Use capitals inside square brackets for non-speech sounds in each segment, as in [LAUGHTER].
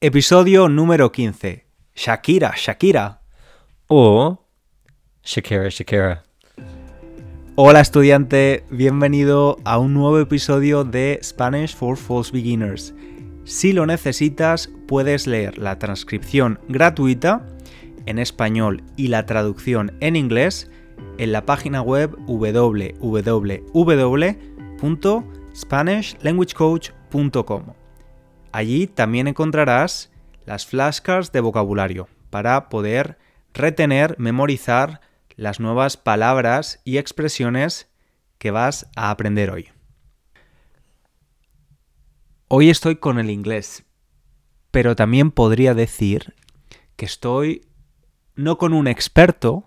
Episodio número 15. Shakira, Shakira. O Shakira, Shakira. Hola estudiante, bienvenido a un nuevo episodio de Spanish for False Beginners. Si lo necesitas, puedes leer la transcripción gratuita en español y la traducción en inglés en la página web www.spanishlanguagecoach.com. Allí también encontrarás las flashcards de vocabulario para poder retener, memorizar las nuevas palabras y expresiones que vas a aprender hoy. Hoy estoy con el inglés, pero también podría decir que estoy no con un experto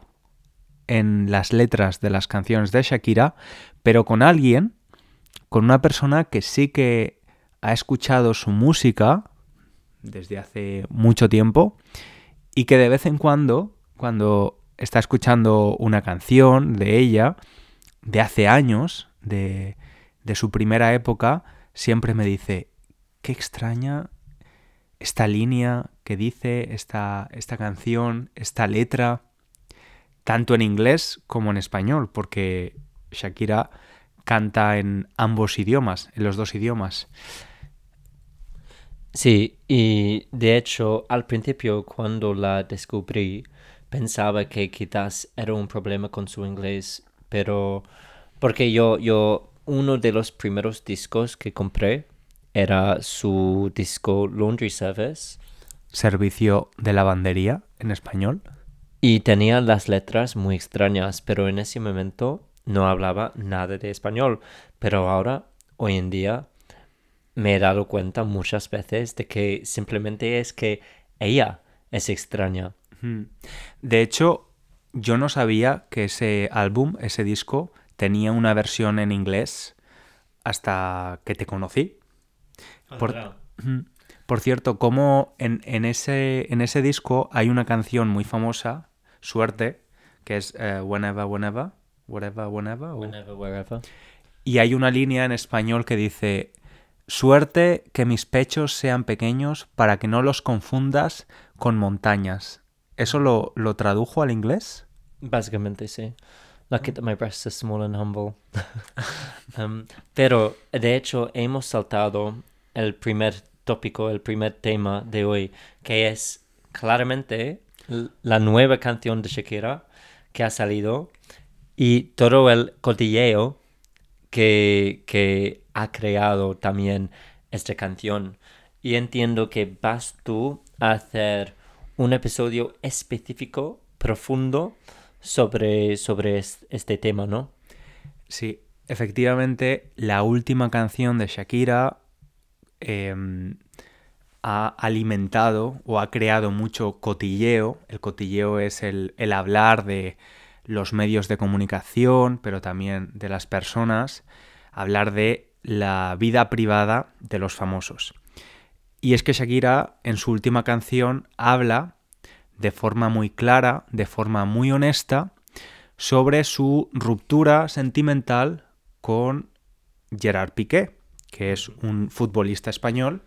en las letras de las canciones de Shakira, pero con alguien, con una persona que sí que ha escuchado su música desde hace mucho tiempo y que de vez en cuando, cuando está escuchando una canción de ella, de hace años, de, de su primera época, siempre me dice, qué extraña esta línea que dice esta, esta canción, esta letra, tanto en inglés como en español, porque Shakira canta en ambos idiomas, en los dos idiomas. Sí, y de hecho al principio cuando la descubrí pensaba que quizás era un problema con su inglés, pero porque yo, yo, uno de los primeros discos que compré era su disco Laundry Service. Servicio de lavandería en español. Y tenía las letras muy extrañas, pero en ese momento no hablaba nada de español. Pero ahora, hoy en día, me he dado cuenta muchas veces de que simplemente es que ella es extraña. De hecho, yo no sabía que ese álbum, ese disco, tenía una versión en inglés hasta que te conocí. Por, por cierto, como en, en, ese, en ese disco hay una canción muy famosa, Suerte, que es uh, Whenever, Whenever, Wherever, Whenever. O... Whenever, wherever. Y hay una línea en español que dice, Suerte que mis pechos sean pequeños para que no los confundas con montañas. ¿Eso lo, lo tradujo al inglés? Básicamente sí. Lucky that my breasts are small and humble. [LAUGHS] um, pero, de hecho, hemos saltado el primer tópico, el primer tema de hoy, que es claramente la nueva canción de Shakira que ha salido y todo el cotilleo que, que ha creado también esta canción. Y entiendo que vas tú a hacer un episodio específico, profundo, sobre, sobre este tema, ¿no? Sí, efectivamente, la última canción de Shakira eh, ha alimentado o ha creado mucho cotilleo. El cotilleo es el, el hablar de los medios de comunicación, pero también de las personas, hablar de la vida privada de los famosos. Y es que Shakira en su última canción habla de forma muy clara, de forma muy honesta, sobre su ruptura sentimental con Gerard Piqué, que es un futbolista español,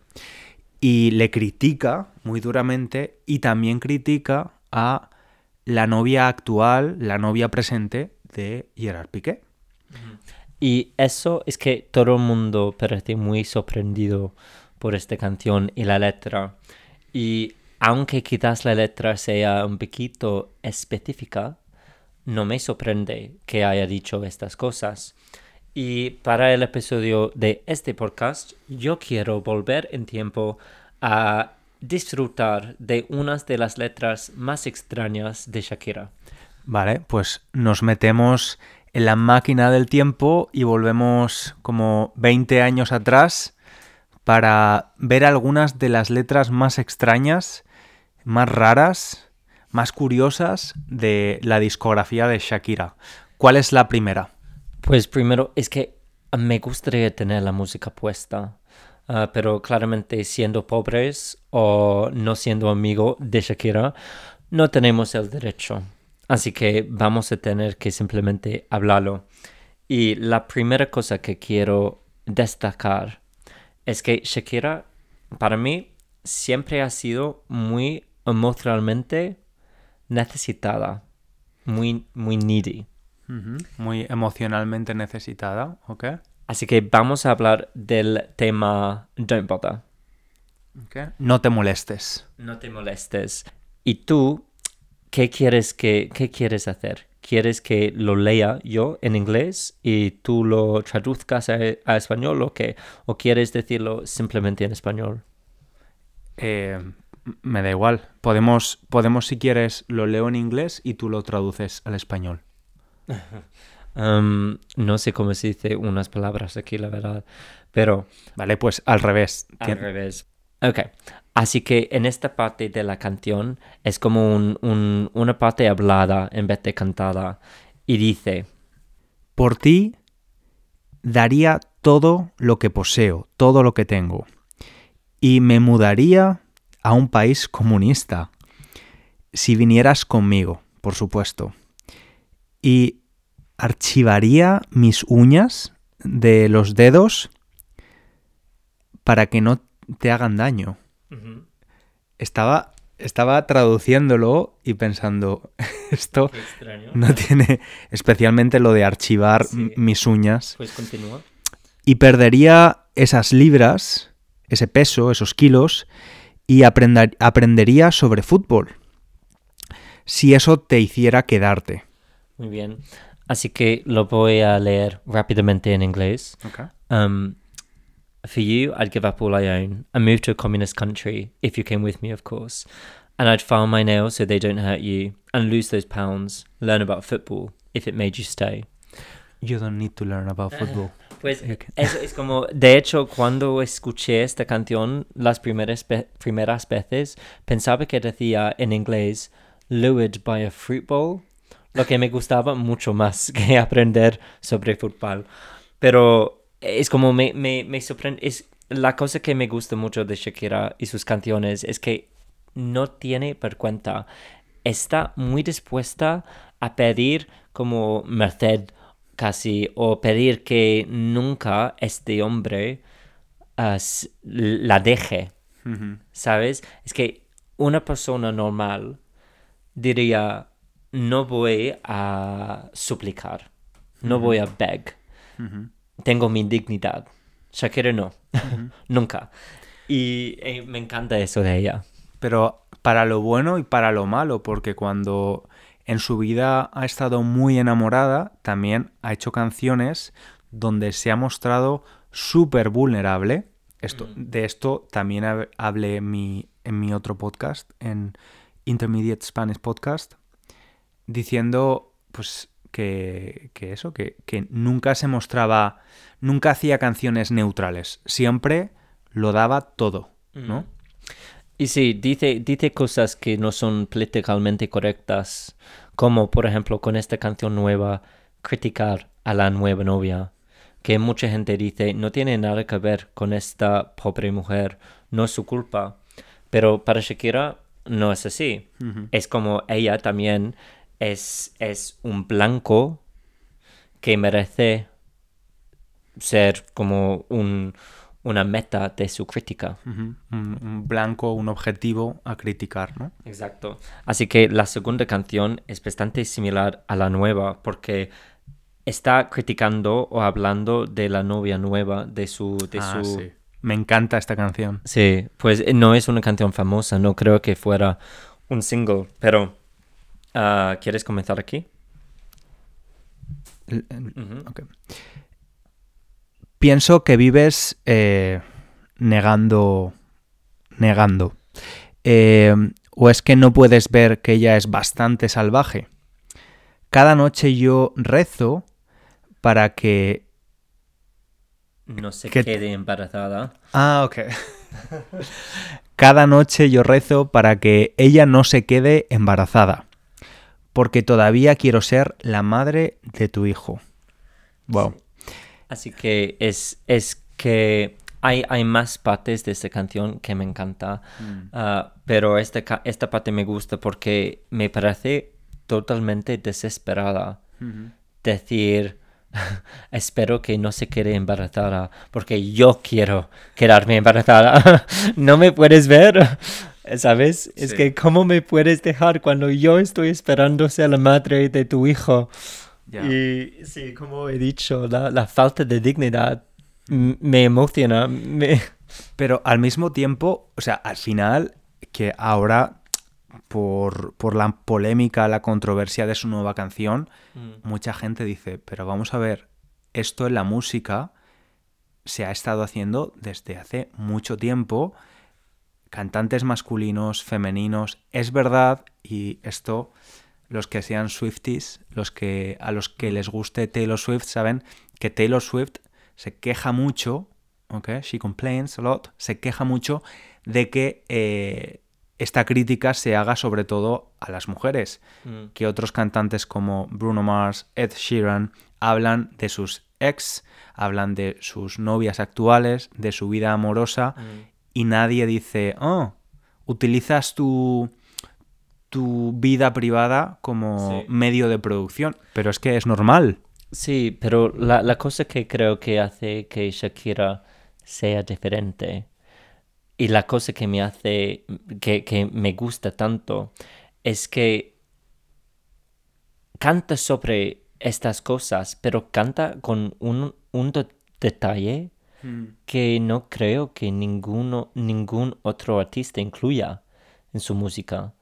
y le critica muy duramente y también critica a la novia actual, la novia presente de Gerard Piqué. Y eso es que todo el mundo parece muy sorprendido por esta canción y la letra. Y aunque quizás la letra sea un poquito específica, no me sorprende que haya dicho estas cosas. Y para el episodio de este podcast, yo quiero volver en tiempo a disfrutar de unas de las letras más extrañas de Shakira. Vale, pues nos metemos en la máquina del tiempo y volvemos como 20 años atrás para ver algunas de las letras más extrañas, más raras, más curiosas de la discografía de Shakira. ¿Cuál es la primera? Pues primero es que me gustaría tener la música puesta, uh, pero claramente siendo pobres o no siendo amigo de Shakira, no tenemos el derecho. Así que vamos a tener que simplemente hablarlo. Y la primera cosa que quiero destacar es que Shakira, para mí, siempre ha sido muy emocionalmente necesitada, muy, muy needy. Muy emocionalmente necesitada, ¿ok? Así que vamos a hablar del tema Don't Bother. Ok. No te molestes. No te molestes. ¿Y tú qué quieres que qué quieres hacer? ¿Quieres que lo lea yo en inglés y tú lo traduzcas a, a español o qué? ¿O quieres decirlo simplemente en español? Eh, me da igual. Podemos, podemos, si quieres, lo leo en inglés y tú lo traduces al español. [LAUGHS] Um, no sé cómo se dice unas palabras aquí, la verdad. Pero Vale, pues al revés. al revés. Ok. Así que en esta parte de la canción es como un- un- una parte hablada en vez de cantada. Y dice, Por ti daría todo lo que poseo, todo lo que tengo. Y me mudaría a un país comunista. Si vinieras conmigo, por supuesto. Y archivaría mis uñas de los dedos para que no te hagan daño. Estaba, estaba traduciéndolo y pensando, [LAUGHS] esto extraño. no tiene especialmente lo de archivar Sí. mis uñas Pues continúa. y perdería esas libras, ese peso, esos kilos y aprendería sobre fútbol. Si eso te hiciera quedarte. Muy bien. Así que lo voy a leer rápidamente en inglés. Um, for you, I'd give up all I own and move to a communist country, if you came with me, of course. And I'd file my nails so they don't hurt you, and lose those pounds, learn about football, if it made you stay. You don't need to learn about [LAUGHS] football. Pues Ok. eso es como, de hecho, cuando escuché esta canción las primeras, primeras veces, pensaba que decía en inglés, lured by a fruit bowl, lo que me gustaba mucho más [LAUGHS] que aprender sobre fútbol. Pero es como me, me, me sorprende, es la cosa que me gusta mucho de Shakira y sus canciones es que no tiene vergüenza. Está muy dispuesta a pedir como merced casi o pedir que nunca este hombre s- la deje. ¿sabes? Es que una persona normal diría, no voy a suplicar, no voy a beg. Tengo mi dignidad. Shakira no, [LAUGHS] nunca. Y eh, me encanta eso de ella. Pero para lo bueno y para lo malo, porque cuando en su vida ha estado muy enamorada, también ha hecho canciones donde se ha mostrado súper vulnerable. Esto, De esto también hab- hablé en mi, en mi otro podcast, en Intermediate Spanish Podcast, diciendo pues que, que eso, que, que nunca se mostraba, nunca hacía canciones neutrales, siempre lo daba todo, ¿no? Y sí, dice, dice cosas que no son políticamente correctas, como por ejemplo con esta canción nueva, criticar a la nueva novia, que mucha gente dice no tiene nada que ver con esta pobre mujer, no es su culpa. Pero para Shakira no es así. Es como ella también es, es un blanco que merece ser como un, una meta de su crítica. Un, un blanco, un objetivo a criticar, ¿no? Exacto. Así que la segunda canción es bastante similar a la nueva porque está criticando o hablando de la novia nueva de su... De Ah, su... sí. Me encanta esta canción. Sí, pues no es una canción famosa, no creo que fuera un single, pero ah, ¿quieres comenzar aquí? L- ok. Pienso que vives eh, negando. negando. Eh, ¿O es que no puedes ver que ella es bastante salvaje? Cada noche yo rezo para que... No se ¿Qué- quede embarazada. Ah, ok. [LAUGHS] Cada noche yo rezo para que ella no se quede embarazada. Porque todavía quiero ser la madre de tu hijo. Wow. Así que es, es que hay, hay más partes de esta canción que me encanta, ah, pero esta, esta parte me gusta porque me parece totalmente desesperada. Decir, [LAUGHS] espero que no se quede embarazada, porque yo quiero quedarme embarazada. [LAUGHS] no me puedes ver, ¿sabes? Es que ¿cómo me puedes dejar cuando yo estoy esperando ser la madre de tu hijo? Y sí, como he dicho, la, la falta de dignidad me emociona. Me... [LAUGHS] Pero al mismo tiempo, o sea, al final, que ahora, por, por la polémica, la controversia de su nueva canción, mucha gente dice, pero vamos a ver, esto en la música se ha estado haciendo desde hace mucho tiempo, cantantes masculinos, femeninos, es verdad, y esto los que sean Swifties, los que a los que les guste Taylor Swift saben que Taylor Swift se queja mucho, ¿ok? She complains a lot, se queja mucho de que eh, esta crítica se haga sobre todo a las mujeres Mm. que otros cantantes como Bruno Mars, Ed Sheeran hablan de sus ex, hablan de sus novias actuales, de su vida amorosa y nadie dice, oh, utilizas tu, tu vida privada como Sí. medio de producción, pero es que es normal. Sí, pero la, la cosa que creo que hace que Shakira sea diferente y la cosa que me hace, que, que me gusta tanto, es que canta sobre estas cosas, pero canta con un, un de- detalle que no creo que ninguno, ningún otro artista incluya en su música.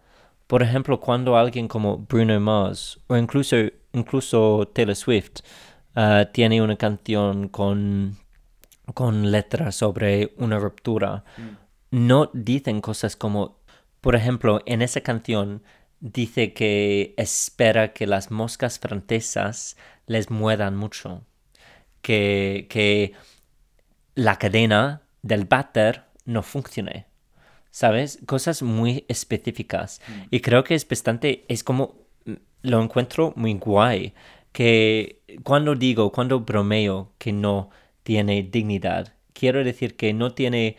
Por ejemplo, cuando alguien como Bruno Mars o incluso, incluso Taylor Swift ah, tiene una canción con, con letras sobre una ruptura, no dicen cosas como, por ejemplo, en esa canción dice que espera que las moscas francesas les mueran mucho, que, que la cadena del váter no funcione. ¿Sabes? Cosas muy específicas. Y creo que es bastante, es como, mm, lo encuentro muy guay, que cuando digo, cuando bromeo que no tiene dignidad, quiero decir que no tiene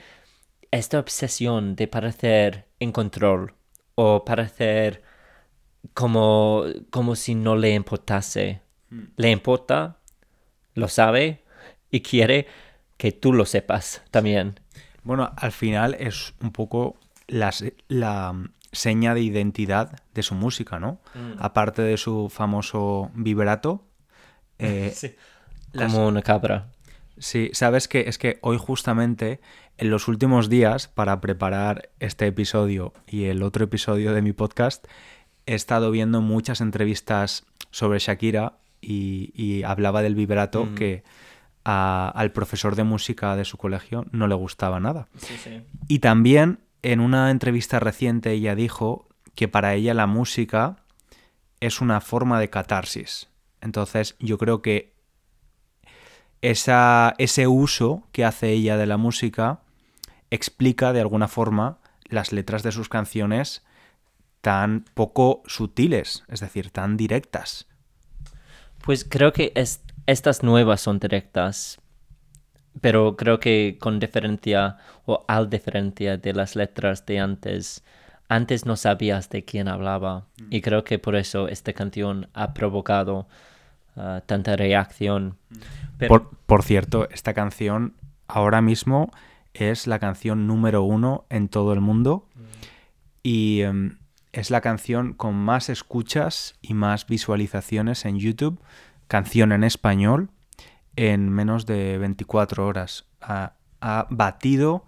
esta obsesión de parecer en control o parecer como, como si no le importase. Le importa, lo sabe y quiere que tú lo sepas también. Bueno, al final es un poco la, la mm, seña de identidad de su música, ¿no? Aparte de su famoso vibrato. [LAUGHS] eh, las- Como una cabra. Sí, sabes que es que hoy justamente en los últimos días para preparar este episodio y el otro episodio de mi podcast he estado viendo muchas entrevistas sobre Shakira y, y hablaba del vibrato Mm. que a- al profesor de música de su colegio no le gustaba nada. Y también en una entrevista reciente ella dijo que para ella la música es una forma de catarsis. Entonces yo creo que esa, ese uso que hace ella de la música explica de alguna forma las letras de sus canciones tan poco sutiles, es decir, tan directas. Pues creo que es- estas nuevas son directas, pero creo que con diferencia o al diferencia de las letras de antes, antes no sabías de quién hablaba. Y creo que por eso esta canción ha provocado ah, tanta reacción. Pero- Por, por cierto, esta canción ahora mismo es la canción número uno en todo el mundo. Y em, es la canción con más escuchas y más visualizaciones en YouTube, canción en español, en menos de 24 horas. Ha, ha batido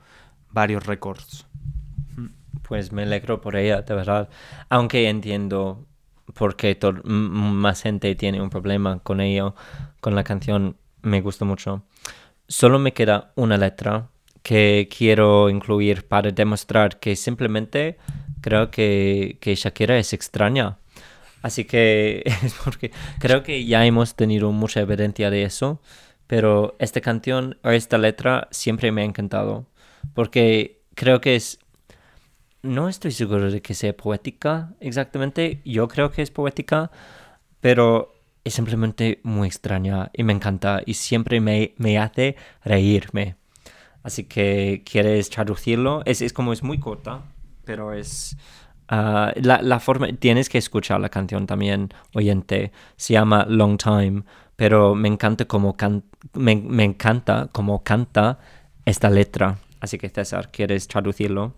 varios récords. Pues me alegro por ella, de verdad. Aunque entiendo por qué más gente tiene un problema con ello, con la canción, me gusta mucho. Solo me queda una letra que quiero incluir para demostrar que simplemente creo que, que Shakira es extraña. Así que [LAUGHS] es porque creo que ya hemos tenido mucha evidencia de eso, pero esta canción o esta letra siempre me ha encantado, porque creo que es no estoy seguro de que sea poética exactamente. Yo creo que es poética, pero es simplemente muy extraña y me encanta y siempre me, me hace reírme. Así que, ¿quieres traducirlo? Es, es como es muy corta, pero es... ah, la, la forma... Tienes que escuchar la canción también, oyente. Se llama Long Time, pero me encanta can- me, me encanta cómo canta esta letra. Así que César, ¿quieres traducirlo?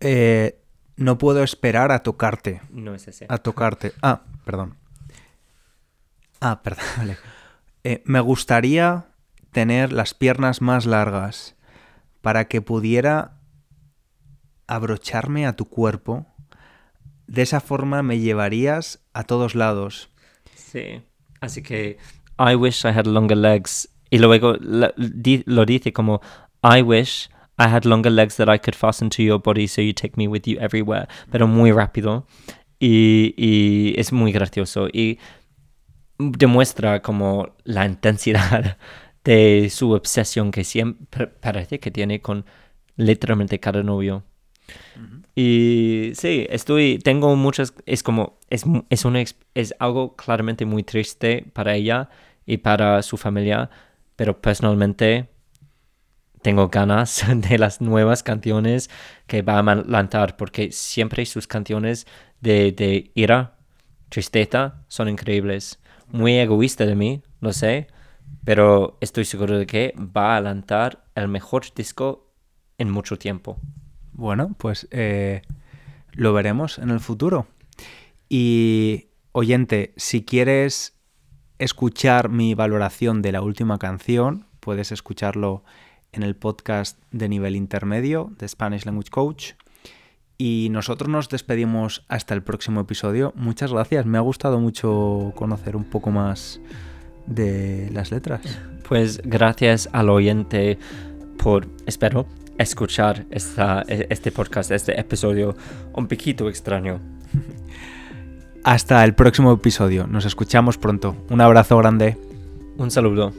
Eh, no puedo esperar a tocarte. No es ese. A tocarte. Ah, perdón. Ah, perdón. [LAUGHS] vale. Eh, me gustaría tener las piernas más largas para que pudiera abrocharme a tu cuerpo. De esa forma me llevarías a todos lados. Sí. Así que I wish I had longer legs. Y luego lo dice como I wish I had longer legs that I could fasten to your body so you take me with you everywhere. Pero muy rápido. Y, y es muy gracioso. Y demuestra como la intensidad de su obsesión que siempre parece que tiene con literalmente cada novio. Y sí, estoy, tengo muchas, es como, es, es, una, es algo claramente muy triste para ella y para su familia, pero personalmente tengo ganas [LAUGHS] de las nuevas canciones que va a lanzar, porque siempre sus canciones de, de ira, tristeza, son increíbles. Muy egoísta de mí, lo sé, pero estoy seguro de que va a lanzar el mejor disco en mucho tiempo. Bueno, pues eh, lo veremos en el futuro. Y, oyente, si quieres escuchar mi valoración de la última canción, puedes escucharlo en el podcast de nivel intermedio de Spanish Language Coach. Y nosotros nos despedimos hasta el próximo episodio. Muchas gracias, me ha gustado mucho conocer un poco más de las letras. Pues gracias al oyente por, espero, escuchar esta, e- este podcast, este episodio un poquito extraño. Hasta el próximo episodio, nos escuchamos pronto. Un abrazo grande. Un saludo.